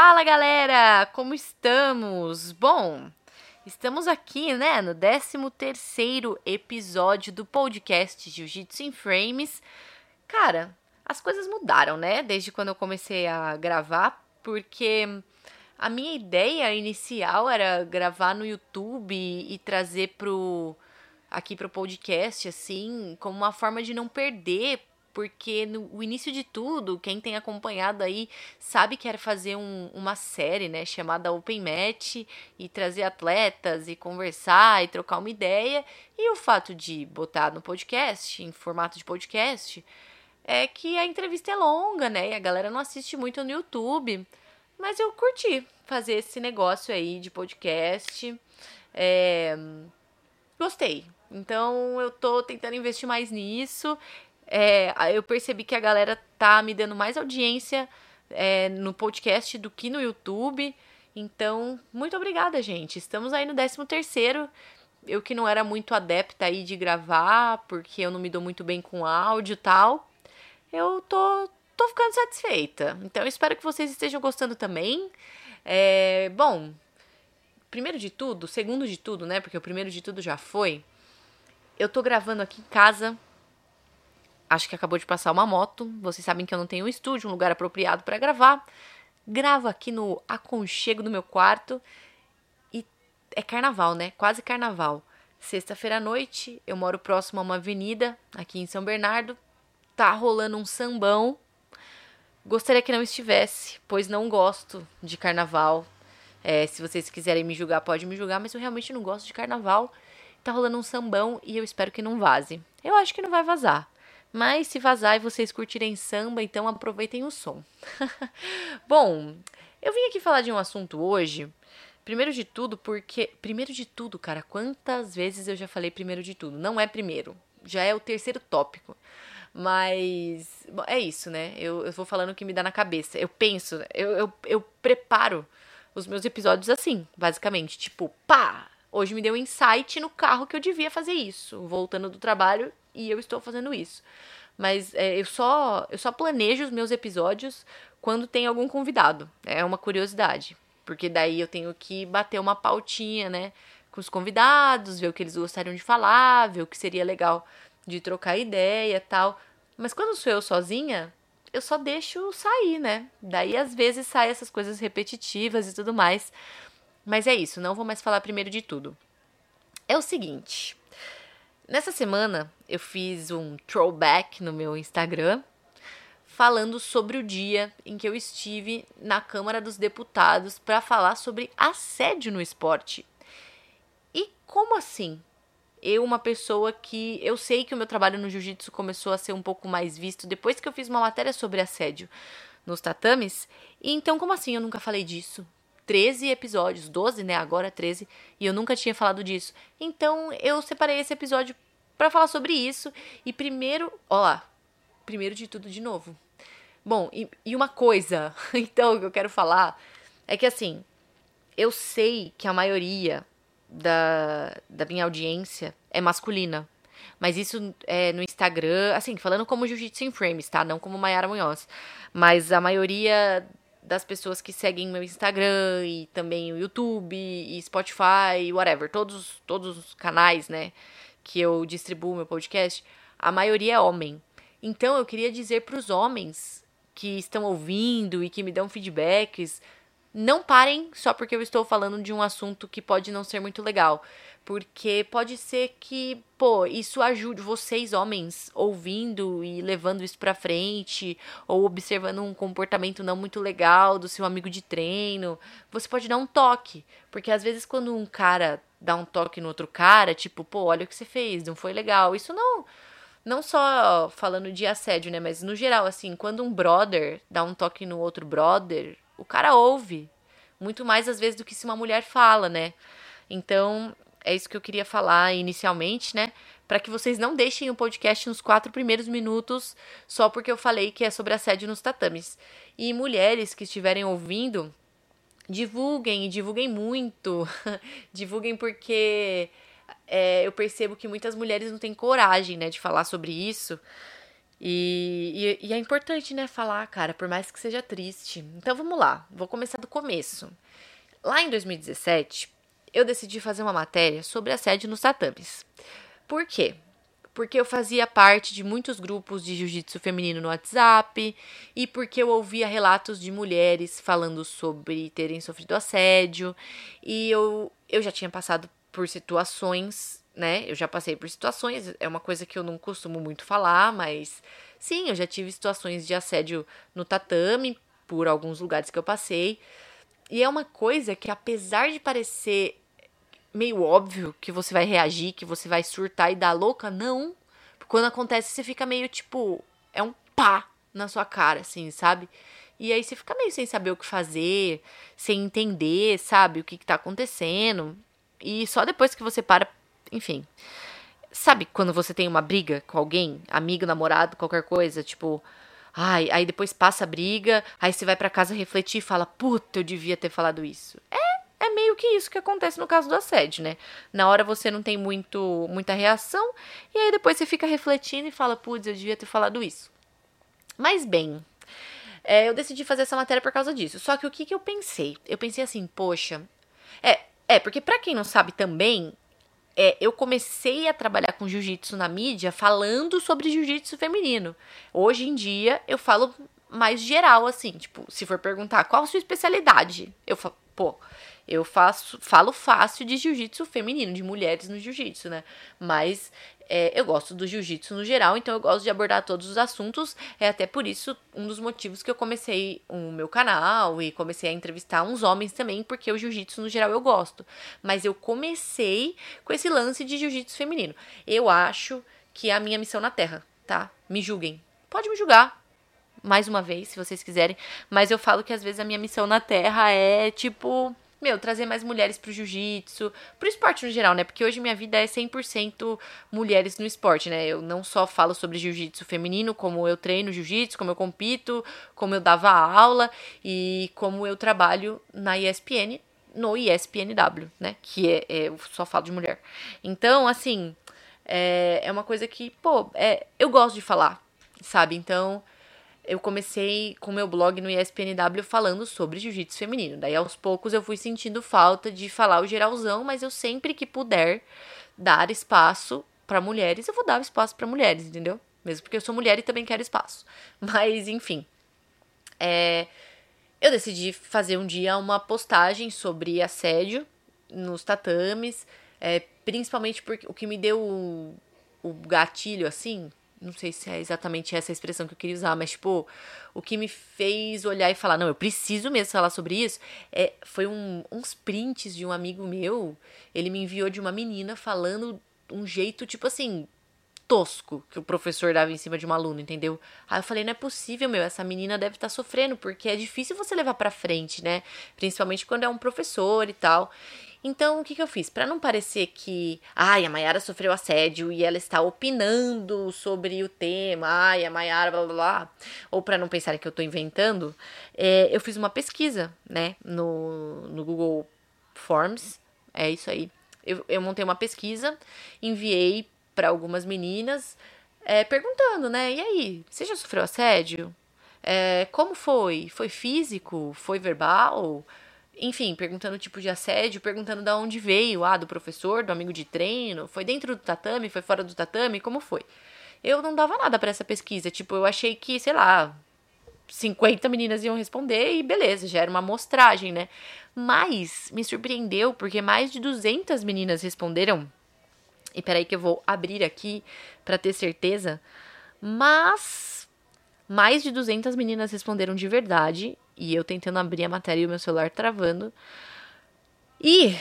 Fala galera, como estamos? Bom, estamos aqui, né, no 13º episódio do podcast Jiu-Jitsu em Frames. Cara, as coisas mudaram, né, desde quando eu comecei a gravar, porque a minha ideia inicial era gravar no YouTube e trazer pro aqui pro podcast assim, como uma forma de não perder porque no início de tudo, quem tem acompanhado aí sabe que era fazer um, uma série, né, chamada Open Match e trazer atletas e conversar e trocar uma ideia. E o fato de botar no podcast, em formato de podcast, é que a entrevista é longa, né, e a galera não assiste muito no YouTube. Mas eu curti fazer esse negócio aí de podcast. É... Gostei. Então eu tô tentando investir mais nisso é, eu percebi que a galera tá me dando mais audiência é, no podcast do que no YouTube. Então, muito obrigada, gente. Estamos aí no 13 terceiro. Eu que não era muito adepta aí de gravar, porque eu não me dou muito bem com áudio e tal. Eu tô, tô ficando satisfeita. Então, espero que vocês estejam gostando também. É, bom, primeiro de tudo, segundo de tudo, né? Porque o primeiro de tudo já foi. Eu tô gravando aqui em casa, Acho que acabou de passar uma moto. Vocês sabem que eu não tenho um estúdio, um lugar apropriado para gravar. Gravo aqui no aconchego do meu quarto. E é carnaval, né? Quase carnaval. Sexta-feira à noite, eu moro próximo a uma avenida aqui em São Bernardo. Tá rolando um sambão. Gostaria que não estivesse, pois não gosto de carnaval. É, se vocês quiserem me julgar, pode me julgar, mas eu realmente não gosto de carnaval. Tá rolando um sambão e eu espero que não vaze. Eu acho que não vai vazar. Mas se vazar e vocês curtirem samba, então aproveitem o som. Bom, eu vim aqui falar de um assunto hoje. Primeiro de tudo, porque. Primeiro de tudo, cara, quantas vezes eu já falei primeiro de tudo? Não é primeiro, já é o terceiro tópico. Mas. Bom, é isso, né? Eu, eu vou falando o que me dá na cabeça. Eu penso, eu, eu, eu preparo os meus episódios assim, basicamente. Tipo, pá! Hoje me deu um insight no carro que eu devia fazer isso. Voltando do trabalho, e eu estou fazendo isso. Mas é, eu só eu só planejo os meus episódios quando tem algum convidado. É uma curiosidade, porque daí eu tenho que bater uma pautinha, né, com os convidados, ver o que eles gostariam de falar, ver o que seria legal de trocar ideia, tal. Mas quando sou eu sozinha, eu só deixo sair, né? Daí às vezes saem essas coisas repetitivas e tudo mais. Mas é isso, não vou mais falar primeiro de tudo. É o seguinte, Nessa semana eu fiz um throwback no meu Instagram falando sobre o dia em que eu estive na Câmara dos Deputados para falar sobre assédio no esporte. E como assim? Eu, uma pessoa que eu sei que o meu trabalho no jiu-jitsu começou a ser um pouco mais visto depois que eu fiz uma matéria sobre assédio nos tatames. E então, como assim eu nunca falei disso? 13 episódios, 12, né? Agora 13, e eu nunca tinha falado disso. Então eu separei esse episódio para falar sobre isso. E primeiro, ó lá, primeiro de tudo de novo. Bom, e, e uma coisa, então, que eu quero falar é que assim, eu sei que a maioria da, da minha audiência é masculina. Mas isso é no Instagram, assim, falando como Jiu-Jitsu em Frames, tá? Não como Mayara Munhoz. Mas a maioria das pessoas que seguem meu Instagram e também o YouTube e Spotify, whatever, todos, todos os canais, né, que eu distribuo meu podcast, a maioria é homem. Então eu queria dizer para os homens que estão ouvindo e que me dão feedbacks, não parem só porque eu estou falando de um assunto que pode não ser muito legal. Porque pode ser que, pô, isso ajude vocês, homens, ouvindo e levando isso pra frente, ou observando um comportamento não muito legal do seu amigo de treino. Você pode dar um toque. Porque às vezes, quando um cara dá um toque no outro cara, tipo, pô, olha o que você fez, não foi legal. Isso não. Não só falando de assédio, né? Mas no geral, assim, quando um brother dá um toque no outro brother, o cara ouve. Muito mais às vezes do que se uma mulher fala, né? Então, é isso que eu queria falar inicialmente, né? Para que vocês não deixem o podcast nos quatro primeiros minutos só porque eu falei que é sobre assédio nos tatames. E mulheres que estiverem ouvindo, divulguem e divulguem muito. divulguem porque é, eu percebo que muitas mulheres não têm coragem, né, de falar sobre isso. E, e, e, é importante, né, falar, cara, por mais que seja triste. Então vamos lá, vou começar do começo. Lá em 2017, eu decidi fazer uma matéria sobre assédio nos tatames. Por quê? Porque eu fazia parte de muitos grupos de jiu-jitsu feminino no WhatsApp e porque eu ouvia relatos de mulheres falando sobre terem sofrido assédio e eu, eu já tinha passado por situações né? Eu já passei por situações, é uma coisa que eu não costumo muito falar, mas sim, eu já tive situações de assédio no tatame por alguns lugares que eu passei. E é uma coisa que apesar de parecer meio óbvio que você vai reagir, que você vai surtar e dar louca, não. Quando acontece, você fica meio tipo, é um pá na sua cara, assim, sabe? E aí você fica meio sem saber o que fazer, sem entender, sabe, o que, que tá acontecendo. E só depois que você para enfim. Sabe quando você tem uma briga com alguém, amigo, namorado, qualquer coisa, tipo, ai, aí depois passa a briga, aí você vai para casa refletir e fala, puta, eu devia ter falado isso. É, é meio que isso que acontece no caso do assédio, né? Na hora você não tem muito, muita reação, e aí depois você fica refletindo e fala, putz, eu devia ter falado isso. Mas bem, é, eu decidi fazer essa matéria por causa disso. Só que o que, que eu pensei? Eu pensei assim, poxa. É, é porque para quem não sabe também, é, eu comecei a trabalhar com jiu-jitsu na mídia falando sobre jiu-jitsu feminino. Hoje em dia eu falo mais geral, assim, tipo, se for perguntar qual a sua especialidade, eu falo, pô, eu faço, falo fácil de jiu-jitsu feminino, de mulheres no jiu-jitsu, né? Mas é, eu gosto do jiu-jitsu no geral, então eu gosto de abordar todos os assuntos. É até por isso um dos motivos que eu comecei o meu canal e comecei a entrevistar uns homens também, porque o jiu-jitsu no geral eu gosto. Mas eu comecei com esse lance de jiu-jitsu feminino. Eu acho que é a minha missão na Terra, tá? Me julguem. Pode me julgar, mais uma vez, se vocês quiserem. Mas eu falo que às vezes a minha missão na Terra é tipo meu, trazer mais mulheres pro jiu-jitsu, pro esporte no geral, né? Porque hoje minha vida é 100% mulheres no esporte, né? Eu não só falo sobre jiu-jitsu feminino, como eu treino jiu-jitsu, como eu compito, como eu dava aula e como eu trabalho na ESPN, no ESPNW, né? Que é, é eu só falo de mulher. Então, assim, é, é uma coisa que, pô, é, eu gosto de falar, sabe? Então, eu comecei com meu blog no ESPNW falando sobre jiu-jitsu feminino. Daí aos poucos eu fui sentindo falta de falar o geralzão, mas eu sempre que puder dar espaço para mulheres, eu vou dar espaço para mulheres, entendeu? Mesmo porque eu sou mulher e também quero espaço. Mas enfim, é, eu decidi fazer um dia uma postagem sobre assédio nos tatames, é, principalmente porque o que me deu o, o gatilho assim não sei se é exatamente essa a expressão que eu queria usar, mas, tipo, o que me fez olhar e falar, não, eu preciso mesmo falar sobre isso, é, foi um, uns prints de um amigo meu, ele me enviou de uma menina falando um jeito, tipo assim, tosco que o professor dava em cima de um aluno, entendeu? Aí eu falei, não é possível, meu, essa menina deve estar tá sofrendo, porque é difícil você levar pra frente, né? Principalmente quando é um professor e tal. Então, o que, que eu fiz? Para não parecer que, ai, a Mayara sofreu assédio e ela está opinando sobre o tema, ai, a Mayara, blá blá blá, ou para não pensarem que eu estou inventando, é, eu fiz uma pesquisa, né, no, no Google Forms, é isso aí. Eu, eu montei uma pesquisa, enviei para algumas meninas, é, perguntando, né, e aí, você já sofreu assédio? É, como foi? Foi físico? Foi verbal? enfim, perguntando o tipo de assédio, perguntando de onde veio, ah, do professor, do amigo de treino, foi dentro do tatame, foi fora do tatame, como foi? Eu não dava nada para essa pesquisa, tipo, eu achei que, sei lá, 50 meninas iam responder e beleza, já era uma amostragem, né? Mas me surpreendeu porque mais de 200 meninas responderam. E peraí que eu vou abrir aqui para ter certeza. Mas mais de 200 meninas responderam de verdade e eu tentando abrir a matéria e o meu celular travando. E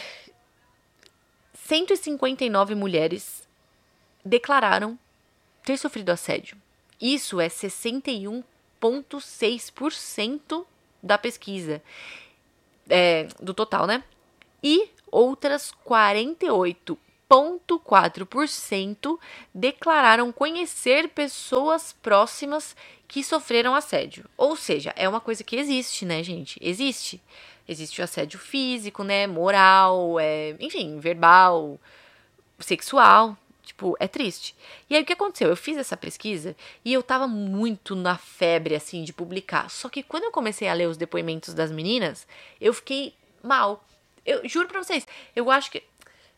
159 mulheres declararam ter sofrido assédio. Isso é 61,6% da pesquisa. É, do total, né? E outras 48,4% declararam conhecer pessoas próximas que sofreram assédio. Ou seja, é uma coisa que existe, né, gente? Existe. Existe o assédio físico, né, moral, é, enfim, verbal, sexual. Tipo, é triste. E aí o que aconteceu? Eu fiz essa pesquisa e eu tava muito na febre, assim, de publicar. Só que quando eu comecei a ler os depoimentos das meninas, eu fiquei mal. Eu juro pra vocês, eu acho que.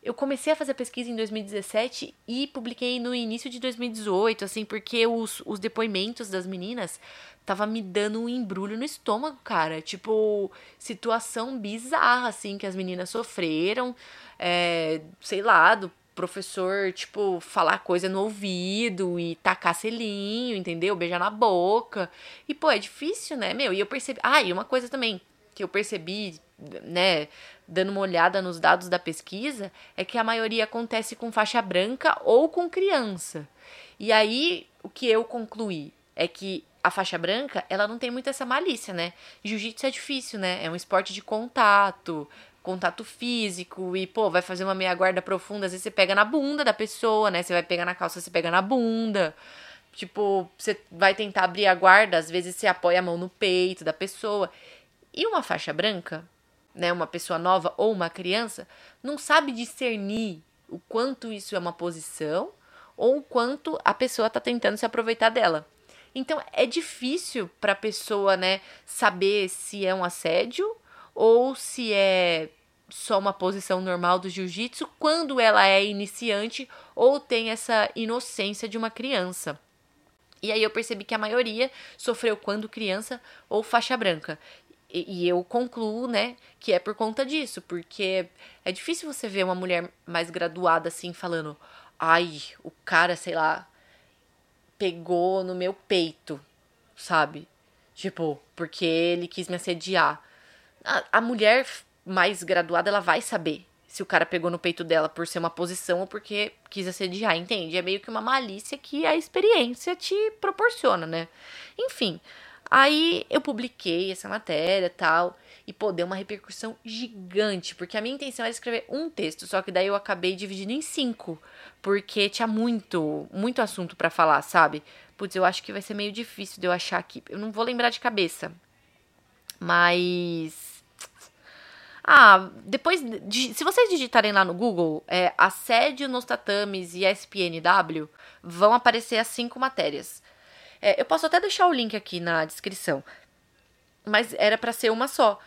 Eu comecei a fazer pesquisa em 2017 e publiquei no início de 2018, assim, porque os, os depoimentos das meninas tava me dando um embrulho no estômago, cara. Tipo, situação bizarra, assim, que as meninas sofreram. É, sei lá, do professor, tipo, falar coisa no ouvido e tacar selinho, entendeu? Beijar na boca. E, pô, é difícil, né, meu? E eu percebi. Ah, e uma coisa também que eu percebi, né, dando uma olhada nos dados da pesquisa, é que a maioria acontece com faixa branca ou com criança. E aí, o que eu concluí é que a faixa branca, ela não tem muito essa malícia, né? Jiu-jitsu é difícil, né? É um esporte de contato, contato físico e, pô, vai fazer uma meia guarda profunda, às vezes você pega na bunda da pessoa, né? Você vai pegar na calça, você pega na bunda. Tipo, você vai tentar abrir a guarda, às vezes você apoia a mão no peito da pessoa. E uma faixa branca, né, uma pessoa nova ou uma criança, não sabe discernir o quanto isso é uma posição ou o quanto a pessoa está tentando se aproveitar dela. Então é difícil para a pessoa, né, saber se é um assédio ou se é só uma posição normal do jiu-jitsu quando ela é iniciante ou tem essa inocência de uma criança. E aí eu percebi que a maioria sofreu quando criança ou faixa branca. E, e, eu concluo, né, que é por conta disso, porque é difícil você ver uma mulher mais graduada assim falando: "Ai, o cara, sei lá, pegou no meu peito", sabe? Tipo, porque ele quis me assediar a, a mulher mais graduada, ela vai saber se o cara pegou no peito dela por ser uma posição ou porque quis assediar, entende? É meio que uma malícia que a experiência te proporciona, né? Enfim, aí eu publiquei essa matéria tal, e pô, deu uma repercussão gigante, porque a minha intenção era escrever um texto, só que daí eu acabei dividindo em cinco, porque tinha muito, muito assunto para falar, sabe? Putz, eu acho que vai ser meio difícil de eu achar aqui, eu não vou lembrar de cabeça, mas ah, depois, se vocês digitarem lá no Google, é, assédio nos tatames e SPNW, vão aparecer as cinco matérias. É, eu posso até deixar o link aqui na descrição, mas era para ser uma só.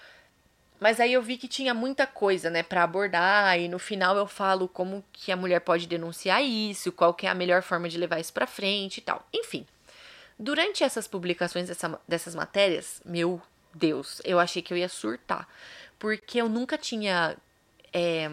Mas aí eu vi que tinha muita coisa, né, para abordar e no final eu falo como que a mulher pode denunciar isso, qual que é a melhor forma de levar isso para frente e tal. Enfim, durante essas publicações dessa, dessas matérias, meu Deus, eu achei que eu ia surtar porque eu nunca tinha é,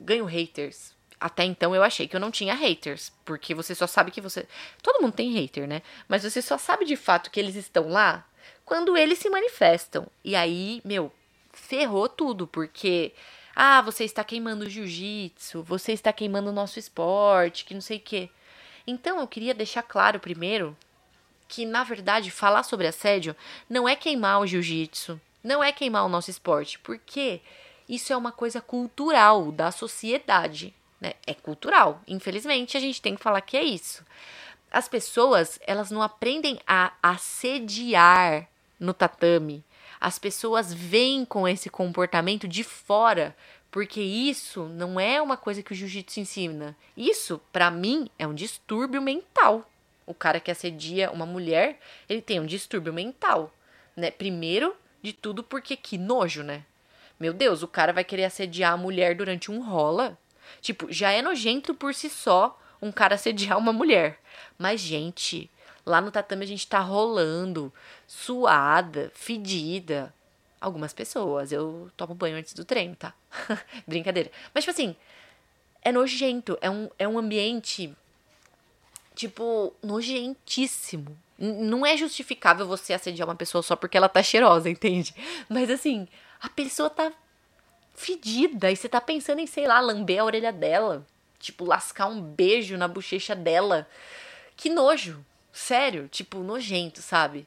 ganho haters. Até então eu achei que eu não tinha haters, porque você só sabe que você. Todo mundo tem hater, né? Mas você só sabe de fato que eles estão lá quando eles se manifestam. E aí, meu, ferrou tudo, porque. Ah, você está queimando o jiu-jitsu, você está queimando o nosso esporte, que não sei o quê. Então eu queria deixar claro primeiro que, na verdade, falar sobre assédio não é queimar o jiu-jitsu, não é queimar o nosso esporte, porque isso é uma coisa cultural da sociedade, né? É cultural. Infelizmente, a gente tem que falar que é isso. As pessoas, elas não aprendem a assediar no tatame. As pessoas vêm com esse comportamento de fora, porque isso não é uma coisa que o jiu-jitsu ensina. Isso, para mim, é um distúrbio mental. O cara que assedia uma mulher, ele tem um distúrbio mental, né? Primeiro, de tudo porque que nojo, né? Meu Deus, o cara vai querer assediar a mulher durante um rola? Tipo, já é nojento por si só um cara assediar uma mulher. Mas, gente, lá no tatame a gente tá rolando, suada, fedida. Algumas pessoas, eu tomo banho antes do treino, tá? Brincadeira. Mas, tipo assim, é nojento. É um, é um ambiente, tipo, nojentíssimo. Não é justificável você assediar uma pessoa só porque ela tá cheirosa, entende? Mas assim, a pessoa tá fedida e você tá pensando em, sei lá, lamber a orelha dela. Tipo, lascar um beijo na bochecha dela. Que nojo. Sério, tipo, nojento, sabe?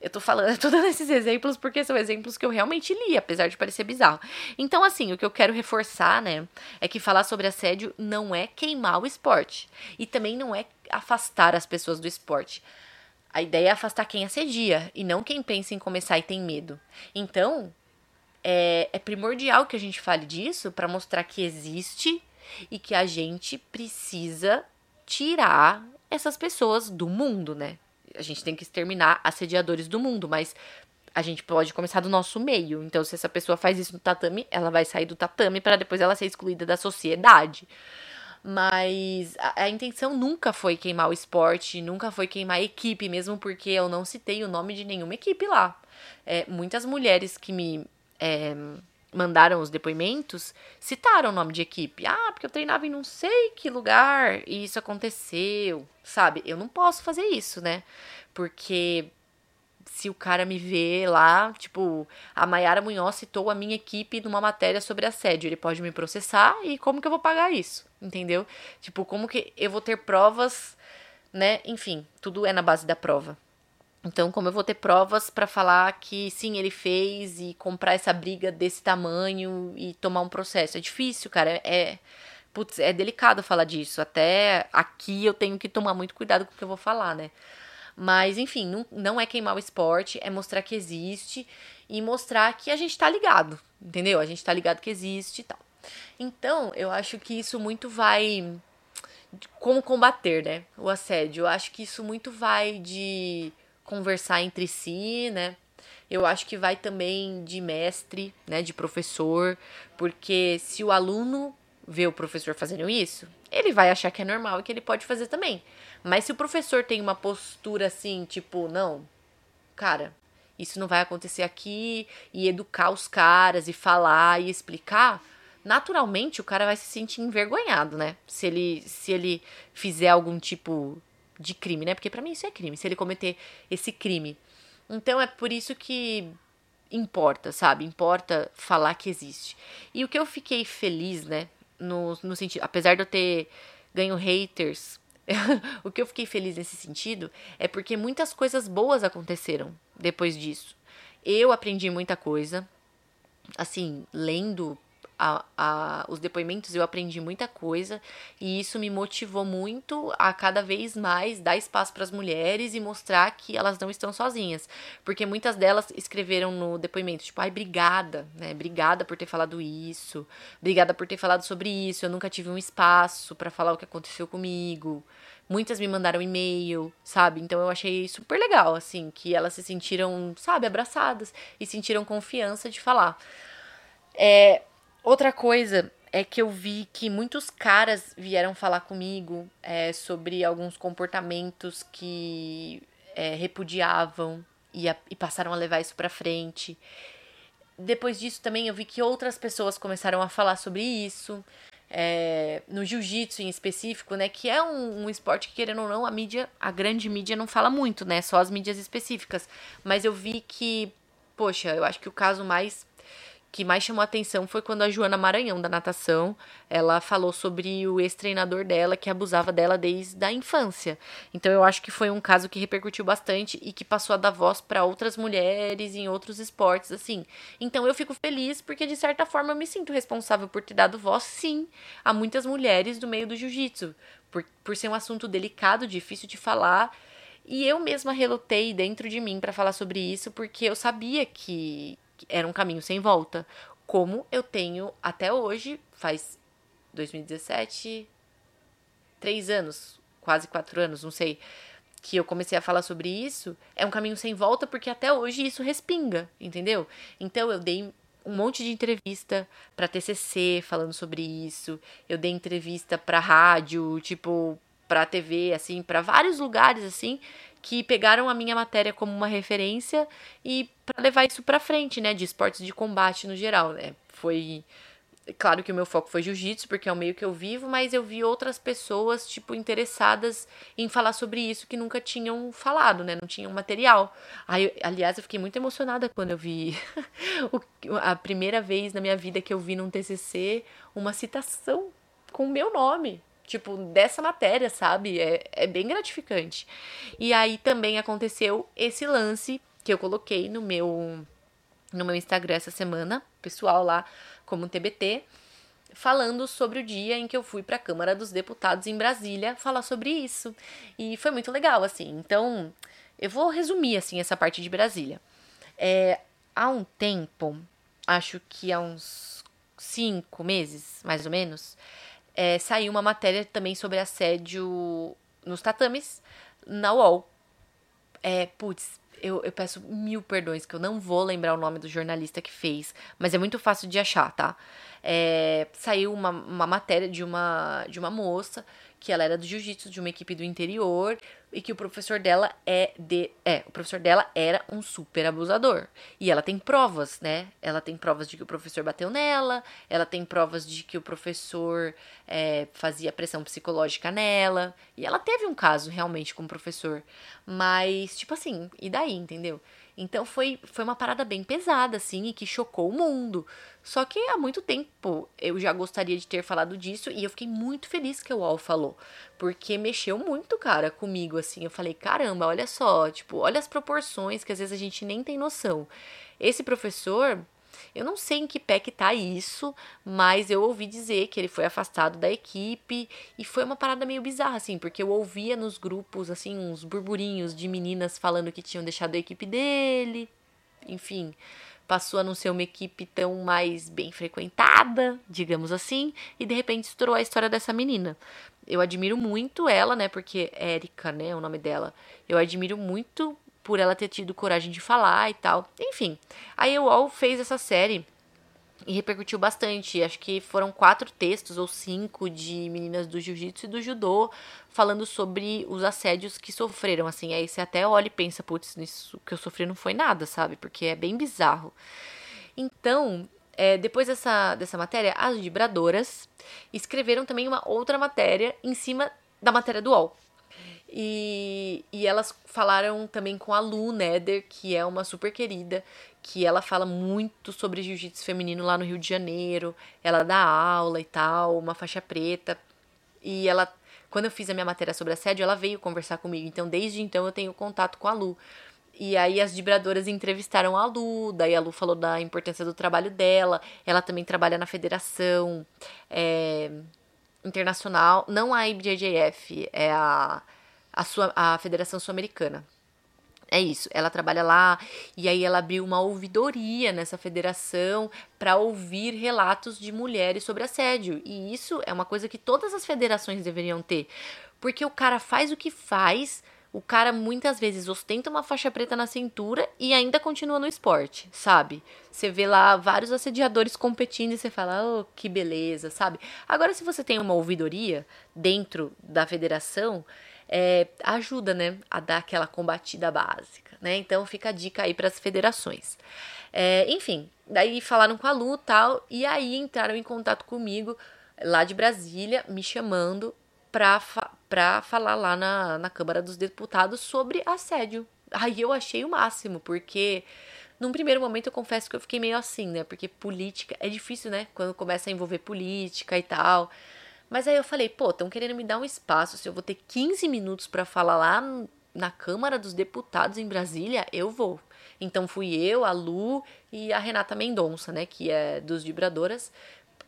Eu tô falando, eu tô dando esses exemplos porque são exemplos que eu realmente li, apesar de parecer bizarro. Então, assim, o que eu quero reforçar, né, é que falar sobre assédio não é queimar o esporte. E também não é afastar as pessoas do esporte. A ideia é afastar quem assedia e não quem pensa em começar e tem medo. Então, é, é primordial que a gente fale disso para mostrar que existe e que a gente precisa tirar essas pessoas do mundo, né? A gente tem que exterminar assediadores do mundo, mas a gente pode começar do nosso meio. Então, se essa pessoa faz isso no tatame, ela vai sair do tatame para depois ela ser excluída da sociedade. Mas a, a, intenção nunca foi queimar o esporte, nunca foi queimar a equipe, mesmo porque eu não citei o nome de nenhuma equipe lá. É, muitas mulheres que me é, mandaram os depoimentos citaram o nome de equipe. Ah, porque eu treinava em não sei que lugar e isso aconteceu, sabe? Eu não posso fazer isso, né? Porque se o cara me vê lá, tipo, a Mayara Munhoz citou a minha equipe numa matéria sobre assédio, ele pode me processar e como que eu vou pagar isso? Entendeu? Tipo, como que eu vou ter provas, né? Enfim, tudo é na base da prova. Então, como eu vou ter provas para falar que sim, ele fez e comprar essa briga desse tamanho e tomar um processo? É difícil, cara. É, putz, é delicado falar disso. Até aqui eu tenho que tomar muito cuidado com o que eu vou falar, né? Mas, enfim, não, não é queimar o esporte, é mostrar que existe e mostrar que a gente tá ligado, entendeu? A gente tá ligado que existe e tal. Então, eu acho que isso muito vai. Como combater, né? O assédio. Eu acho que isso muito vai de conversar entre si, né? Eu acho que vai também de mestre, né? De professor. Porque se o aluno vê o professor fazendo isso, ele vai achar que é normal e que ele pode fazer também. Mas se o professor tem uma postura assim, tipo, não, cara, isso não vai acontecer aqui, e educar os caras, e falar, e explicar, naturalmente o cara vai se sentir envergonhado, né? Se ele, se ele fizer algum tipo de crime, né? Porque para mim isso é crime, se ele cometer esse crime. Então é por isso que importa, sabe? Importa falar que existe. E o que eu fiquei feliz, né? No, no sentido, apesar de eu ter ganho haters o que eu fiquei feliz nesse sentido é porque muitas coisas boas aconteceram depois disso. Eu aprendi muita coisa, assim, lendo a, a, os depoimentos eu aprendi muita coisa e isso me motivou muito a cada vez mais dar espaço para as mulheres e mostrar que elas não estão sozinhas. Porque muitas delas escreveram no depoimento, tipo, ai, obrigada, né? Obrigada por ter falado isso, obrigada por ter falado sobre isso, eu nunca tive um espaço para falar o que aconteceu comigo. Muitas me mandaram e-mail, sabe? Então eu achei super legal, assim, que elas se sentiram, sabe, abraçadas e sentiram confiança de falar. É, Outra coisa é que eu vi que muitos caras vieram falar comigo é, sobre alguns comportamentos que é, repudiavam e, a, e passaram a levar isso pra frente. Depois disso também eu vi que outras pessoas começaram a falar sobre isso. É, no jiu-jitsu em específico, né? Que é um, um, esporte que, querendo ou não, a mídia, a grande mídia não fala muito, né? Só as mídias específicas. Mas eu vi que, poxa, eu acho que o caso mais que mais chamou atenção foi quando a Joana Maranhão, da natação, ela falou sobre o ex-treinador dela que abusava dela desde a infância. Então eu acho que foi um caso que repercutiu bastante e que passou a dar voz para outras mulheres em outros esportes, assim. Então eu fico feliz porque, de certa forma, eu me sinto responsável por ter dado voz, sim, a muitas mulheres do meio do jiu-jitsu. Por, por ser um assunto delicado, difícil de falar. E eu mesma relutei dentro de mim para falar sobre isso, porque eu sabia que, era um caminho sem volta. Como eu tenho até hoje, faz 2017, três anos, quase quatro anos, não sei, que eu comecei a falar sobre isso, é um caminho sem volta porque até hoje isso respinga, entendeu? Então eu dei um monte de entrevista para TCC falando sobre isso, eu dei entrevista para rádio, tipo, para TV, assim, para vários lugares assim, que pegaram a minha matéria como uma referência e para levar isso para frente, né, de esportes de combate no geral, né? Foi claro que o meu foco foi jiu-jitsu, porque é o meio que eu vivo, mas eu vi outras pessoas, tipo, interessadas em falar sobre isso que nunca tinham falado, né? Não tinham material. Aí, aliás, eu fiquei muito emocionada quando eu vi a primeira vez na minha vida que eu vi num TCC uma citação com o meu nome tipo, dessa matéria, sabe? É, é bem gratificante. E aí também aconteceu esse lance que eu coloquei no meu no meu Instagram essa semana, pessoal lá, como TBT, falando sobre o dia em que eu fui para a Câmara dos Deputados em Brasília falar sobre isso. E foi muito legal, assim. Então, eu vou resumir, assim, essa parte de Brasília. É, há um tempo, acho que há uns cinco meses, mais ou menos, é, saiu uma matéria também sobre assédio nos tatames na UOL. É, putz, eu, eu peço mil perdões, que eu não vou lembrar o nome do jornalista que fez, mas é muito fácil de achar, tá? É, saiu uma, uma matéria de uma, de uma moça que ela era do jiu-jitsu de uma equipe do interior e que o professor dela é de é, o professor dela era um super abusador. E ela tem provas, né? Ela tem provas de que o professor bateu nela, ela tem provas de que o professor é, fazia pressão psicológica nela. E ela teve um caso realmente com o professor. Mas, tipo assim, e daí, entendeu? Então foi, foi uma parada bem pesada, assim, e que chocou o mundo. Só que há muito tempo eu já gostaria de ter falado disso e eu fiquei muito feliz que o UOL falou. Porque mexeu muito, cara, comigo, assim. Eu falei, caramba, olha só, tipo, olha as proporções que às vezes a gente nem tem noção. Esse professor, eu não sei em que pé que tá isso, mas eu ouvi dizer que ele foi afastado da equipe e foi uma parada meio bizarra, assim, porque eu ouvia nos grupos, assim, uns burburinhos de meninas falando que tinham deixado a equipe dele, enfim passou a não ser uma equipe tão mais bem frequentada, digamos assim, e de repente estourou a história dessa menina. Eu admiro muito ela, né, porque Érica, né, é o nome dela. Eu admiro muito por ela ter tido coragem de falar e tal. Enfim, a UOL fez essa série e repercutiu bastante. Acho que foram quatro textos ou cinco de meninas do jiu-jitsu e do judô falando sobre os assédios que sofreram. Assim, aí você até olha e pensa, putz, isso que eu sofri não foi nada, sabe? Porque é bem bizarro. Então, é, depois dessa, dessa matéria, as vibradoras escreveram também uma outra matéria em cima da matéria do UOL. E, e elas falaram também com a Lu Neder, que é uma super querida, que ela fala muito sobre jiu-jitsu feminino lá no Rio de Janeiro. Ela dá aula e tal, uma faixa preta. E ela, quando eu fiz a minha matéria sobre assédio, ela veio conversar comigo. Então, desde então, eu tenho contato com a Lu. E aí as vibradoras entrevistaram a Lu, daí a Lu falou da importância do trabalho dela. Ela também trabalha na federação é, internacional, não a IBJJF, é a a, sua, a Federação Sul-Americana. É isso, ela trabalha lá e aí ela abriu uma ouvidoria nessa federação para ouvir relatos de mulheres sobre assédio. E isso é uma coisa que todas as federações deveriam ter, porque o cara faz o que faz, o cara muitas vezes ostenta uma faixa preta na cintura e ainda continua no esporte, sabe? Você vê lá vários assediadores competindo e você fala, oh, que beleza, sabe? Agora, se você tem uma ouvidoria dentro da federação, é, ajuda, né, a dar aquela combatida básica, né? Então fica a dica aí para as federações. É, enfim, daí falaram com a Lu tal, e aí entraram em contato comigo lá de Brasília, me chamando para fa pra falar lá na, na Câmara dos Deputados sobre assédio. Aí eu achei o máximo, porque num primeiro momento eu confesso que eu fiquei meio assim, né? Porque política é difícil, né? Quando começa a envolver política e tal. Mas aí eu falei, pô, estão querendo me dar um espaço. Se eu vou ter 15 minutos para falar lá na Câmara dos Deputados em Brasília, eu vou. Então fui eu, a Lu e a Renata Mendonça, né, que é dos Vibradoras,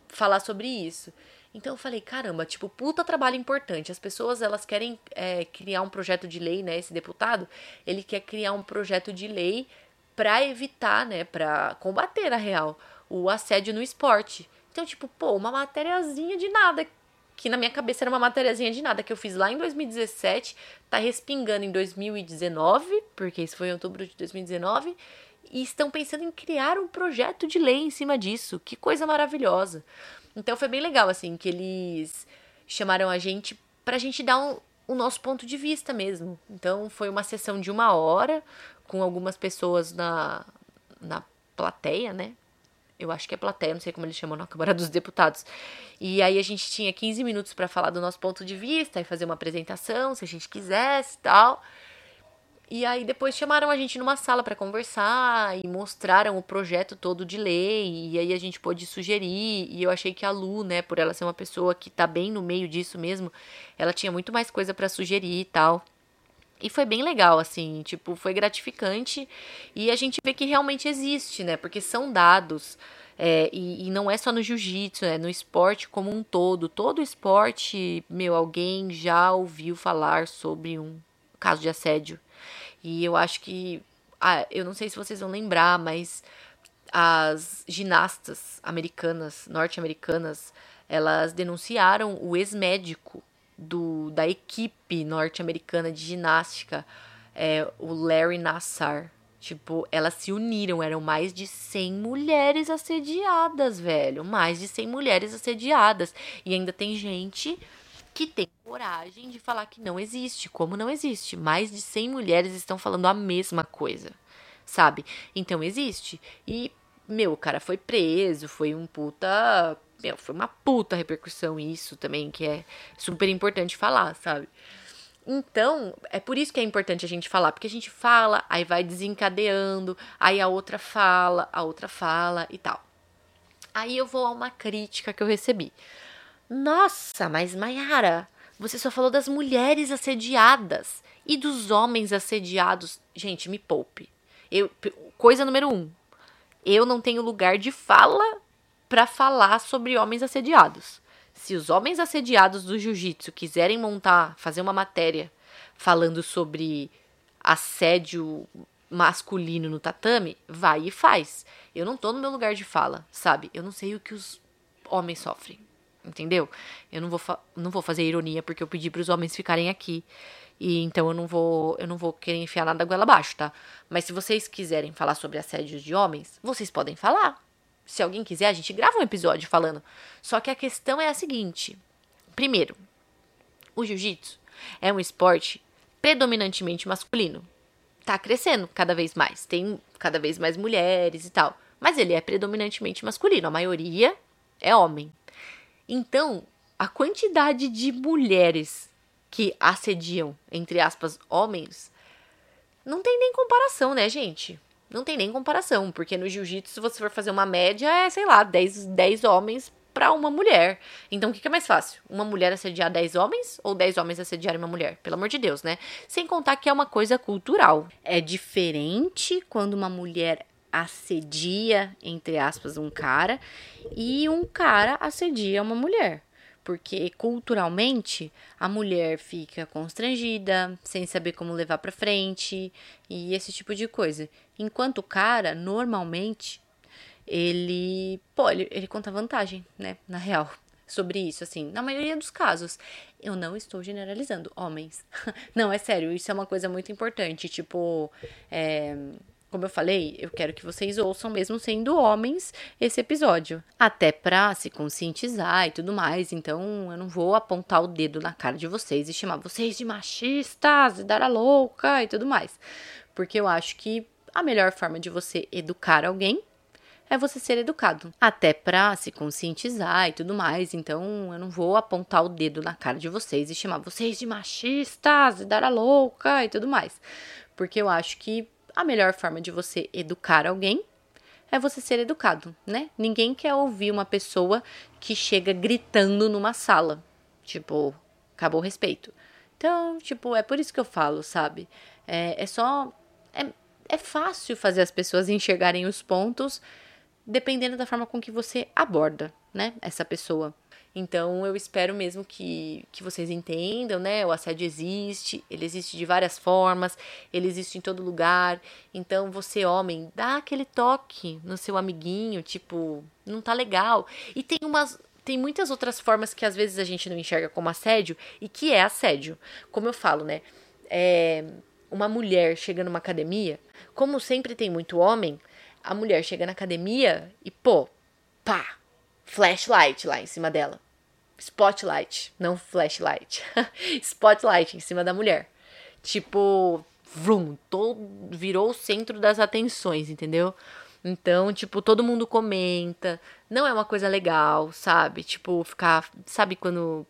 falar sobre isso. Então eu falei, caramba, tipo, puta trabalho importante. As pessoas, elas querem é, criar um projeto de lei, né, esse deputado, ele quer criar um projeto de lei para evitar, né, para combater, na real, o assédio no esporte. Então, tipo, pô, uma matériazinha de nada que na minha cabeça era uma matériazinha de nada que eu fiz lá em 2017, tá respingando em 2019, porque isso foi em outubro de 2019, e estão pensando em criar um projeto de lei em cima disso. Que coisa maravilhosa. Então foi bem legal assim que eles chamaram a gente pra gente dar um, o nosso ponto de vista mesmo. Então foi uma sessão de uma hora com algumas pessoas na na plateia, né? Eu acho que é plateia, não sei como eles chamam na Câmara dos Deputados. E aí a gente tinha 15 minutos para falar do nosso ponto de vista e fazer uma apresentação, se a gente quisesse e tal. E aí depois chamaram a gente numa sala para conversar e mostraram o projeto todo de lei e aí a gente pôde sugerir e eu achei que a Lu, né, por ela ser uma pessoa que tá bem no meio disso mesmo, ela tinha muito mais coisa para sugerir e tal. E foi bem legal, assim, tipo, foi gratificante. E a gente vê que realmente existe, né? Porque são dados. É, e, e, não é só no jiu-jitsu, é no esporte como um todo. Todo esporte, meu, alguém já ouviu falar sobre um caso de assédio. E eu acho que. Ah, eu não sei se vocês vão lembrar, mas as ginastas americanas, norte-americanas, elas denunciaram o ex-médico do, da equipe norte-americana de ginástica, é, o Larry Nassar. Tipo, elas se uniram, eram mais de 100 mulheres assediadas, velho. Mais de 100 mulheres assediadas. E ainda tem gente que tem coragem de falar que não existe. Como não existe? Mais de 100 mulheres estão falando a mesma coisa, sabe? Então existe. E, meu, o cara foi preso, foi um puta. Meu, foi uma puta repercussão isso também, que é super importante falar, sabe? Então, é por isso que é importante a gente falar, porque a gente fala, aí vai desencadeando, aí a outra fala, a outra fala e tal. Aí eu vou a uma crítica que eu recebi. Nossa, mas Mayara, você só falou das mulheres assediadas e dos homens assediados. Gente, me poupe. Eu, coisa número um, eu não tenho lugar de fala para falar sobre homens assediados. Se os homens assediados do jiu-jitsu quiserem montar, fazer uma matéria falando sobre assédio masculino no tatame, vai e faz. Eu não tô no meu lugar de fala, sabe? Eu não sei o que os homens sofrem, entendeu? Eu não vou, não vou fazer ironia porque eu pedi para os homens ficarem aqui. E então eu não vou, eu não vou querer enfiar nada goela abaixo, tá? Mas se vocês quiserem falar sobre assédios de homens, vocês podem falar se alguém quiser, a gente grava um episódio falando. Só que a questão é a seguinte: primeiro, o jiu-jitsu é um esporte predominantemente masculino. Tá crescendo cada vez mais, tem cada vez mais mulheres e tal, mas ele é predominantemente masculino, a maioria é homem. Então, a quantidade de mulheres que assediam, entre aspas, homens, não tem nem comparação, né, gente? Não tem nem comparação, porque no jiu-jitsu, se você for fazer uma média, é, sei lá, 10, 10 homens para uma mulher. Então, o que, que, é mais fácil? Uma mulher assediar 10 homens ou 10 homens assediarem uma mulher? Pelo amor de Deus, né? Sem contar que é uma coisa cultural. É diferente quando uma mulher assedia, entre aspas, um cara e um cara assedia uma mulher porque culturalmente a mulher fica constrangida, sem saber como levar para frente e esse tipo de coisa. Enquanto o cara, normalmente, ele, pô, ele, ele conta vantagem, né, na real, sobre isso, assim, na maioria dos casos. Eu não estou generalizando homens. não, é sério, isso é uma coisa muito importante, tipo, é, como eu falei, eu quero que vocês ouçam, mesmo sendo homens, esse episódio. Até pra se conscientizar e tudo mais. Então, eu não vou apontar o dedo na cara de vocês e chamar vocês de machistas e dar a louca e tudo mais. Porque eu acho que a melhor forma de você educar alguém é você ser educado. Até pra se conscientizar e tudo mais. Então, eu não vou apontar o dedo na cara de vocês e chamar vocês de machistas e dar a louca e tudo mais. Porque eu acho que a melhor forma de você educar alguém é você ser educado, né? Ninguém quer ouvir uma pessoa que chega gritando numa sala. Tipo, acabou o respeito. Então, tipo, é por isso que eu falo, sabe? É, é só. É, é fácil fazer as pessoas enxergarem os pontos dependendo da forma com que você aborda, né? Essa pessoa. Então eu espero mesmo que, que vocês entendam, né? O assédio existe, ele existe de várias formas, ele existe em todo lugar. Então você, homem, dá aquele toque no seu amiguinho, tipo, não tá legal. E tem umas. Tem muitas outras formas que às vezes a gente não enxerga como assédio e que é assédio. Como eu falo, né? É, uma mulher chega numa academia, como sempre tem muito homem, a mulher chega na academia e, pô, pá, flashlight lá em cima dela spotlight, não flashlight. spotlight em cima da mulher. Tipo, vrum, todo, virou o centro das atenções, entendeu? Então, tipo, todo mundo comenta. Não é uma coisa legal, sabe? Tipo, ficar. Sabe quando.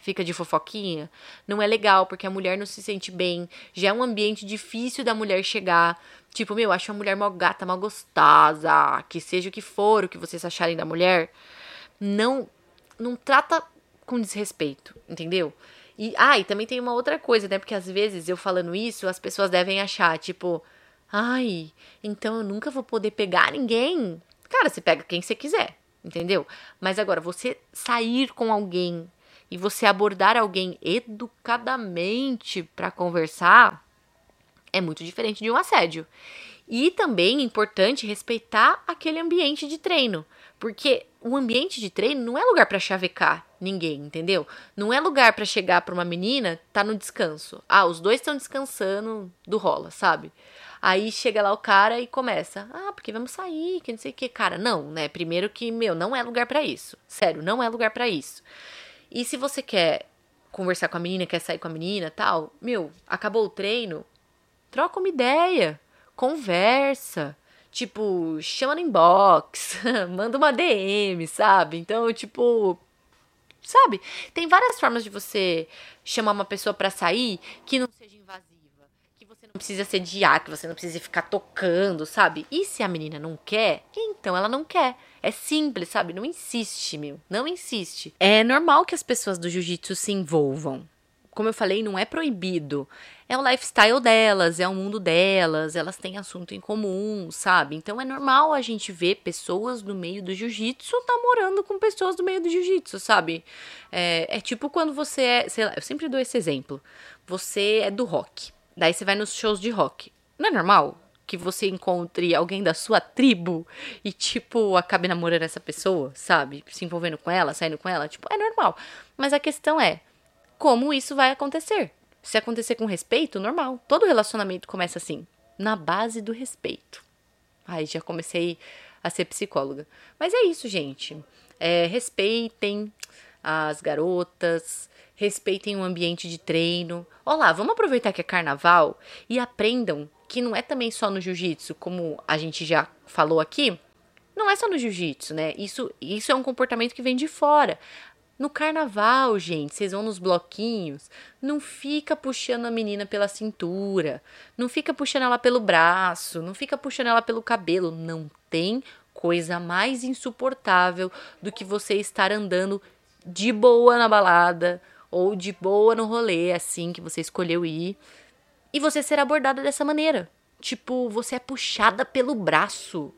Fica de fofoquinha? Não é legal, porque a mulher não se sente bem. Já é um ambiente difícil da mulher chegar. Tipo, meu, acho a mulher mal gata, mal gostosa. Que seja o que for o que vocês acharem da mulher. Não não trata com desrespeito, entendeu? E, ah, e também tem uma outra coisa, né? Porque às vezes eu falando isso, as pessoas devem achar, tipo, ai, então eu nunca vou poder pegar ninguém. Cara, você pega quem você quiser, entendeu? Mas agora, você sair com alguém e você abordar alguém educadamente para conversar é muito diferente de um assédio. E também é importante respeitar aquele ambiente de treino, porque o ambiente de treino não é lugar para chavecar ninguém, entendeu? Não é lugar para chegar para uma menina, tá no descanso. Ah, os dois estão descansando do rola, sabe? Aí chega lá o cara e começa: "Ah, porque vamos sair, que não sei o que, cara, não, né? Primeiro que, meu, não é lugar para isso. Sério, não é lugar para isso. E se você quer conversar com a menina, quer sair com a menina, tal, meu, acabou o treino, troca uma ideia, conversa, tipo, chama no inbox, manda uma DM, sabe? Então, tipo, sabe? Tem várias formas de você chamar uma pessoa para sair que não seja invasiva, que você não precisa sediar, que você não precisa ficar tocando, sabe? E se a menina não quer, então ela não quer. É simples, sabe? Não insiste, meu. Não insiste. É normal que as pessoas do jiu-jitsu se envolvam. Como eu falei, não é proibido. É o lifestyle delas, é o mundo delas, elas têm assunto em comum, sabe? Então é normal a gente ver pessoas do meio do jiu-jitsu namorando com pessoas do meio do jiu-jitsu, sabe? É, é tipo quando você é, sei lá, eu sempre dou esse exemplo. Você é do rock, daí você vai nos shows de rock. Não é normal? que você encontre alguém da sua tribo e, tipo, acabe namorando essa pessoa, sabe? Se envolvendo com ela, saindo com ela, tipo, é normal. Mas a questão é, como isso vai acontecer? Se acontecer com respeito, normal. Todo relacionamento começa assim, na base do respeito. Ai, já comecei a ser psicóloga. Mas é isso, gente. É, respeitem as garotas, respeitem o ambiente de treino. Olá, vamos aproveitar que é carnaval e aprendam que não é também só no jiu-jitsu, como a gente já falou aqui, não é só no jiu-jitsu, né? Isso, isso é um comportamento que vem de fora. No carnaval, gente, vocês vão nos bloquinhos, não fica puxando a menina pela cintura, não fica puxando ela pelo braço, não fica puxando ela pelo cabelo, não tem coisa mais insuportável do que você estar andando de boa na balada ou de boa no rolê, assim que você escolheu ir e você ser abordada dessa maneira. Tipo, você é puxada pelo braço.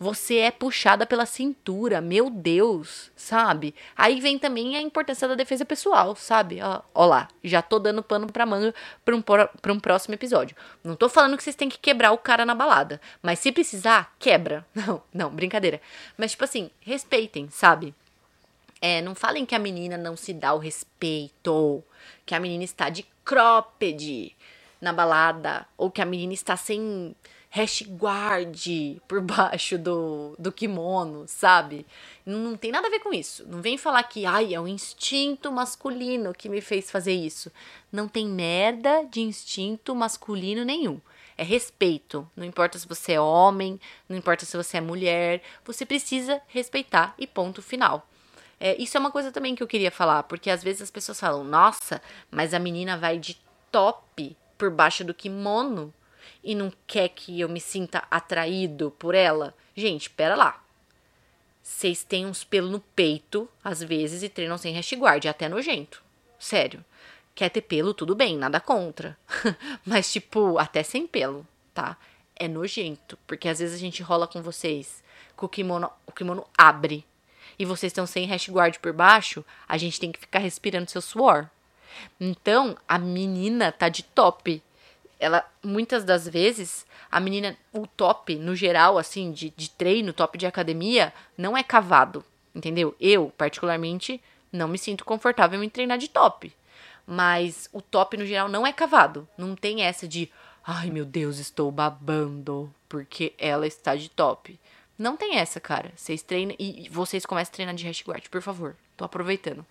Você é puxada pela cintura, meu Deus, sabe? Aí vem também a importância da defesa pessoal, sabe? Ó, ó lá, já tô dando pano pra manga pra um, pra um próximo episódio. Não tô falando que vocês têm que quebrar o cara na balada, mas se precisar, quebra. Não, não, brincadeira. Mas, tipo assim, respeitem, sabe? É, não falem que a menina não se dá o respeito, que a menina está de cropped na balada, ou que a menina está sem hash guard por baixo do, do kimono, sabe? Não, tem nada a ver com isso. Não vem falar que, ai, é o instinto masculino que me fez fazer isso. Não tem merda de instinto masculino nenhum. É respeito. Não importa se você é homem, não importa se você é mulher, você precisa respeitar e ponto final. É, isso é uma coisa também que eu queria falar, porque às vezes as pessoas falam, nossa, mas a menina vai de top por baixo do kimono e não quer que eu me sinta atraído por ela? Gente, pera lá. Vocês têm uns pelos no peito, às vezes, e treinam sem guard, é até nojento. Sério. Quer ter pelo, tudo bem, nada contra. Mas, tipo, até sem pelo, tá? É nojento. Porque às vezes a gente rola com vocês, com o kimono, o kimono abre. E vocês estão sem guard por baixo, a gente tem que ficar respirando seu suor. Então, a menina tá de top. Ela, muitas das vezes, a menina, o top, no geral, assim, de, de treino, top de academia, não é cavado. Entendeu? Eu, particularmente, não me sinto confortável em treinar de top. Mas o top, no geral, não é cavado. Não tem essa de, ai meu Deus, estou babando porque ela está de top. Não tem essa, cara. Vocês treinam e vocês começam a treinar de hash guard, por favor. Tô aproveitando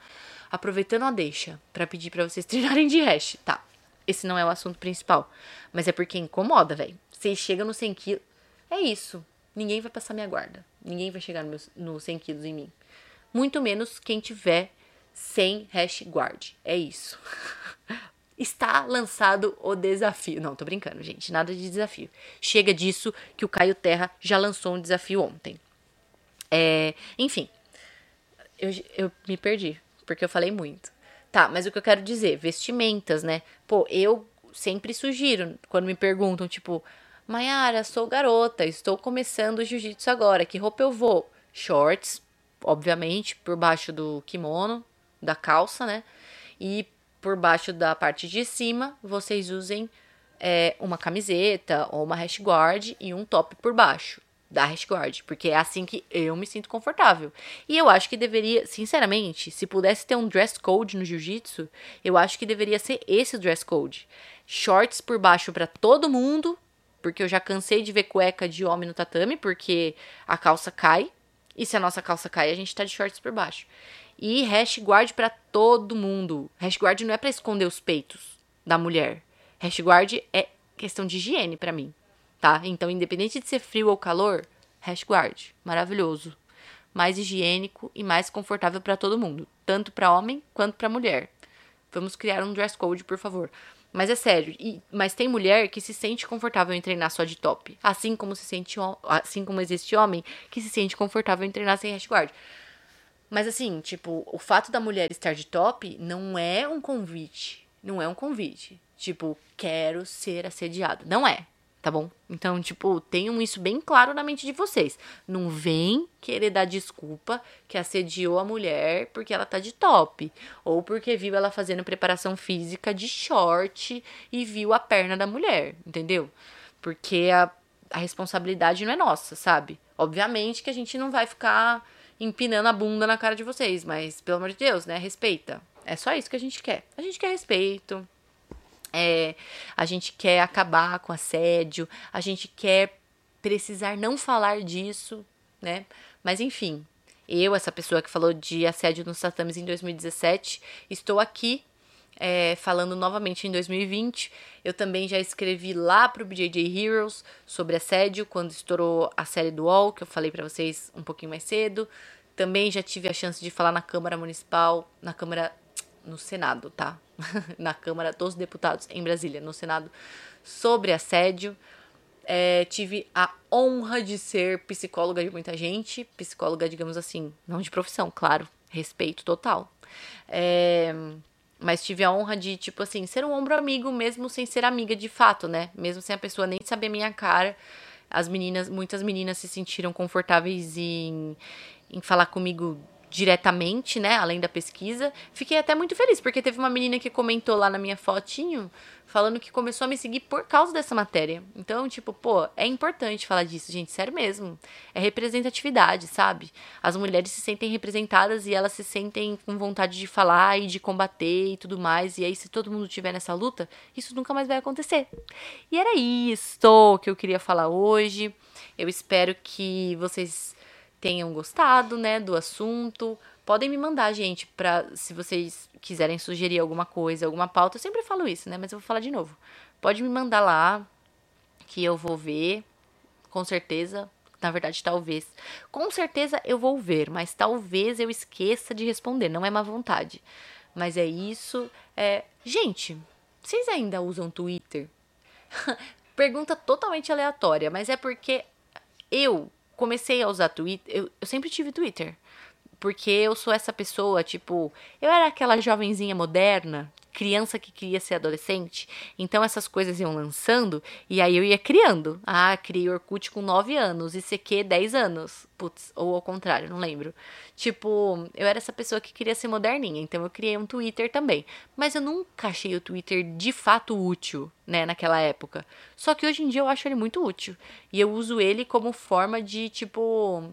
aproveitando a deixa para pedir para vocês treinarem de hash. Tá, esse não é o assunto principal, mas é porque incomoda, velho. Vocês chegam no 100 quilos, é isso. Ninguém vai passar minha guarda. Ninguém vai chegar no, meu, no 100 quilos em mim. Muito menos quem tiver sem hash guard. É isso. Está lançado o desafio. Não, tô brincando, gente. Nada de desafio. Chega disso que o Caio Terra já lançou um desafio ontem. É, enfim, eu, eu me perdi porque eu falei muito. Tá, mas o que eu quero dizer, vestimentas, né? Pô, eu sempre sugiro, quando me perguntam, tipo, Mayara, sou garota, estou começando o jiu-jitsu agora, que roupa eu vou? Shorts, obviamente, por baixo do kimono, da calça, né? E por baixo da parte de cima, vocês usem é, uma camiseta ou uma hash guard e um top por baixo da hash guard, porque é assim que eu me sinto confortável. E eu acho que deveria, sinceramente, se pudesse ter um dress code no jiu-jitsu, eu acho que deveria ser esse o dress code. Shorts por baixo para todo mundo, porque eu já cansei de ver cueca de homem no tatame, porque a calça cai. E se a nossa calça cai, a gente tá de shorts por baixo. E hash guard para todo mundo. Hash guard não é para esconder os peitos da mulher. Hash guard é questão de higiene para mim tá? Então, independente de ser frio ou calor, hash guard, maravilhoso. Mais higiênico e mais confortável para todo mundo, tanto para homem quanto para mulher. Vamos criar um dress code, por favor. Mas é sério, e, mas tem mulher que se sente confortável em treinar só de top. Assim como se sente assim como existe homem que se sente confortável em treinar sem hash guard. Mas assim, tipo, o fato da mulher estar de top não é um convite. Não é um convite. Tipo, quero ser assediado. Não é tá bom? Então, tipo, tenham isso bem claro na mente de vocês. Não vem querer dar desculpa que assediou a mulher porque ela tá de top. Ou porque viu ela fazendo preparação física de short e viu a perna da mulher, entendeu? Porque a, a responsabilidade não é nossa, sabe? Obviamente que a gente não vai ficar empinando a bunda na cara de vocês, mas pelo amor de Deus, né? Respeita. É só isso que a gente quer. A gente quer respeito, é, a gente quer acabar com assédio, a gente quer precisar não falar disso, né? Mas enfim, eu, essa pessoa que falou de assédio nos tatames em 2017, estou aqui é, falando novamente em 2020. Eu também já escrevi lá pro BJJ Heroes sobre assédio, quando estourou a série do UOL, que eu falei para vocês um pouquinho mais cedo. Também já tive a chance de falar na Câmara Municipal, na Câmara no Senado, tá? na Câmara dos Deputados em Brasília, no Senado, sobre assédio. É, tive a honra de ser psicóloga de muita gente, psicóloga, digamos assim, não de profissão, claro, respeito total. É, mas tive a honra de, tipo assim, ser um ombro amigo mesmo sem ser amiga de fato, né? Mesmo sem a pessoa nem saber minha cara. As meninas, muitas meninas se sentiram confortáveis em, em falar comigo diretamente, né, além da pesquisa. Fiquei até muito feliz, porque teve uma menina que comentou lá na minha fotinho, falando que começou a me seguir por causa dessa matéria. Então, tipo, pô, é importante falar disso, gente, sério mesmo. É representatividade, sabe? As mulheres se sentem representadas e elas se sentem com vontade de falar e de combater e tudo mais. E aí, se todo mundo tiver nessa luta, isso nunca mais vai acontecer. E era isso que eu queria falar hoje. Eu espero que vocês tenham gostado, né, do assunto. Podem me mandar, gente, pra se vocês quiserem sugerir alguma coisa, alguma pauta. Eu sempre falo isso, né, mas eu vou falar de novo. Pode me mandar lá, que eu vou ver, com certeza. Na verdade, talvez. Com certeza eu vou ver, mas talvez eu esqueça de responder. Não é má vontade. Mas é isso. É... Gente, vocês ainda usam Twitter? Pergunta totalmente aleatória, mas é porque eu comecei a usar Twitter, eu, eu sempre tive Twitter. Porque eu sou essa pessoa, tipo, eu era aquela jovenzinha moderna, criança que queria ser adolescente. Então essas coisas iam lançando e aí eu ia criando. Ah, criei Orkut com 9 anos, ICQ 10 anos. Putz, ou ao contrário, não lembro. Tipo, eu era essa pessoa que queria ser moderninha, então eu criei um Twitter também. Mas eu nunca achei o Twitter de fato útil, né, naquela época. Só que hoje em dia eu acho ele muito útil. E eu uso ele como forma de, tipo,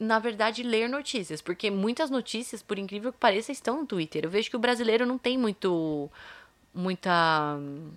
na verdade, ler notícias, porque muitas notícias, por incrível que pareça, estão no Twitter. Eu vejo que o brasileiro não tem muito muita hum,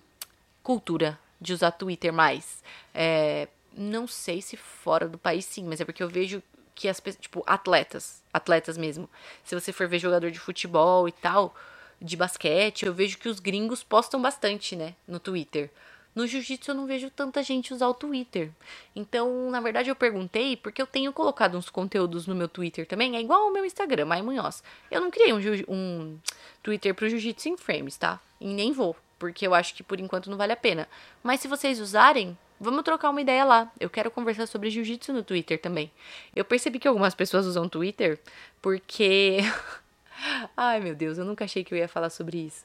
cultura de usar Twitter mais. É, não sei se fora do país sim, mas é porque eu vejo que as pessoas, tipo, atletas, atletas mesmo. Se você for ver jogador de futebol e tal, de basquete, eu vejo que os gringos postam bastante, né, no Twitter. No jiu-jitsu eu não vejo tanta gente usar o Twitter. Então, na verdade, eu perguntei porque eu tenho colocado uns conteúdos no meu Twitter também. É igual ao meu Instagram, Mai Munhoz. Eu não criei um, um Twitter pro Jiu-Jitsu em Frames, tá? E nem vou, porque eu acho que por enquanto não vale a pena. Mas se vocês usarem, vamos trocar uma ideia lá. Eu quero conversar sobre jiu-jitsu no Twitter também. Eu percebi que algumas pessoas usam Twitter porque. Ai meu Deus, eu nunca achei que eu ia falar sobre isso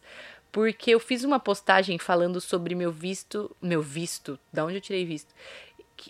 porque eu fiz uma postagem falando sobre meu visto, meu visto, da onde eu tirei visto,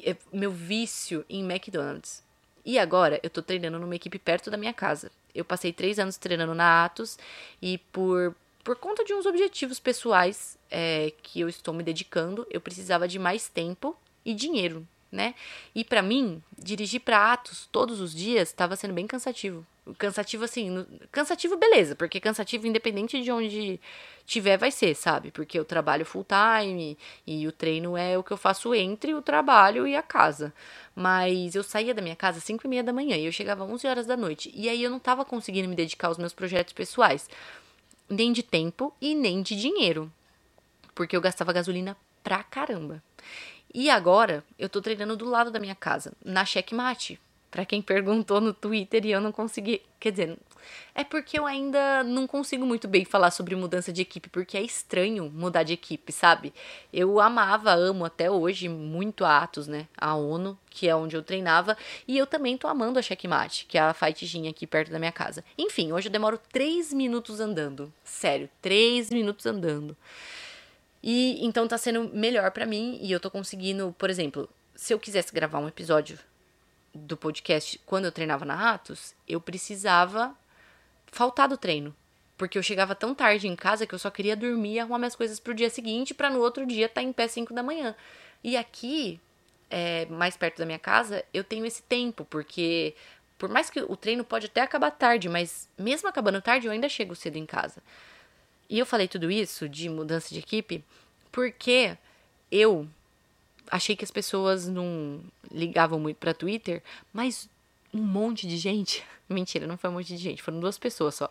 é meu vício em McDonald's. E agora eu tô treinando numa equipe perto da minha casa. Eu passei três anos treinando na Atos e por por conta de uns objetivos pessoais é, que eu estou me dedicando, eu precisava de mais tempo e dinheiro, né? E para mim, dirigir para Atos todos os dias estava sendo bem cansativo. Cansativo assim, no, cansativo beleza, porque cansativo independente de onde tiver vai ser, sabe? Porque eu trabalho full time e o treino é o que eu faço entre o trabalho e a casa. Mas eu saía da minha casa às 5 e meia da manhã e eu chegava às 11 horas da noite. E aí eu não tava conseguindo me dedicar aos meus projetos pessoais nem de tempo e nem de dinheiro. Porque eu gastava gasolina pra caramba. E agora eu tô treinando do lado da minha casa, na checkmate. Para quem perguntou no Twitter e eu não consegui. Quer dizer, é porque eu ainda não consigo muito bem falar sobre mudança de equipe, porque é estranho mudar de equipe, sabe? Eu amava, amo até hoje muito a Atos, né? A ONU, que é onde eu treinava, e eu também tô amando a Checkmate, que é a fightinha aqui perto da minha casa. Enfim, hoje eu demoro três minutos andando. Sério, três minutos andando. E então tá sendo melhor para mim e eu tô conseguindo, por exemplo, se eu quisesse gravar um episódio do podcast quando eu treinava na Atos, eu precisava faltar do treino. Porque eu chegava tão tarde em casa que eu só queria dormir e arrumar minhas coisas pro dia seguinte para no outro dia estar tá em pé 5 da manhã. E aqui, é, mais perto da minha casa, eu tenho esse tempo, porque por mais que o treino pode até acabar tarde, mas mesmo acabando tarde, eu ainda chego cedo em casa. E eu falei tudo isso de mudança de equipe porque eu achei que as pessoas não ligavam muito para Twitter, mas um monte de gente, mentira, não foi um monte de gente, foram duas pessoas só.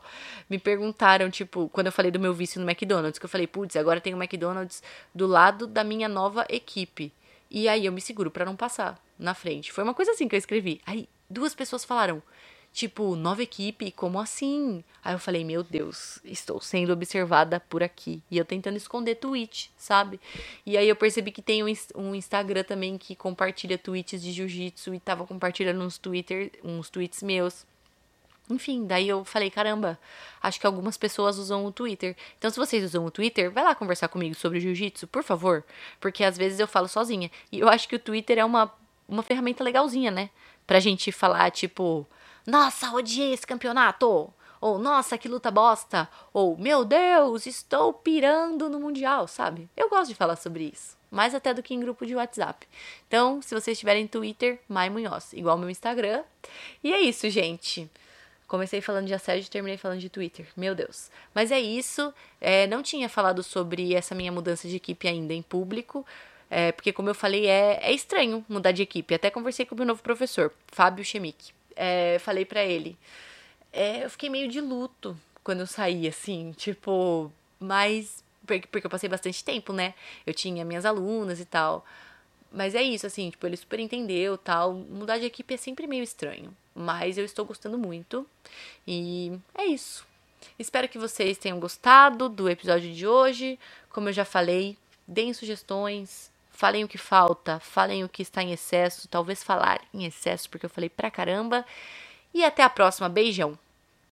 Me perguntaram, tipo, quando eu falei do meu vício no McDonald's, que eu falei, putz, agora tem o McDonald's do lado da minha nova equipe. E aí eu me seguro para não passar na frente. Foi uma coisa assim que eu escrevi. Aí duas pessoas falaram: Tipo, nova equipe, como assim? Aí eu falei, meu Deus, estou sendo observada por aqui. E eu tentando esconder tweet, sabe? E aí eu percebi que tem um Instagram também que compartilha tweets de jiu-jitsu e tava compartilhando uns, Twitter, uns tweets meus. Enfim, daí eu falei, caramba, acho que algumas pessoas usam o Twitter. Então, se vocês usam o Twitter, vai lá conversar comigo sobre jiu-jitsu, por favor. Porque às vezes eu falo sozinha. E eu acho que o Twitter é uma, uma ferramenta legalzinha, né? Pra gente falar, tipo, nossa, odiei esse campeonato. Ou, nossa, que luta bosta. Ou, meu Deus, estou pirando no Mundial, sabe? Eu gosto de falar sobre isso. Mais até do que em grupo de WhatsApp. Então, se vocês tiverem Twitter, Mai Munhoz, igual meu Instagram. E é isso, gente. Comecei falando de assédio e terminei falando de Twitter. Meu Deus. Mas é isso. É, não tinha falado sobre essa minha mudança de equipe ainda em público. É, porque, como eu falei, é, é estranho mudar de equipe. Até conversei com o meu novo professor, Fábio Chemic é, falei para ele. É, eu fiquei meio de luto quando eu saí, assim, tipo, mas. Porque, eu passei bastante tempo, né? Eu tinha minhas alunas e tal. Mas é isso, assim, tipo, ele super entendeu tal. Mudar de equipe é sempre meio estranho. Mas eu estou gostando muito. E é isso. Espero que vocês tenham gostado do episódio de hoje. Como eu já falei, deem sugestões, Falem o que falta, falem o que está em excesso, talvez falar em excesso, porque eu falei pra caramba. E até a próxima. Beijão!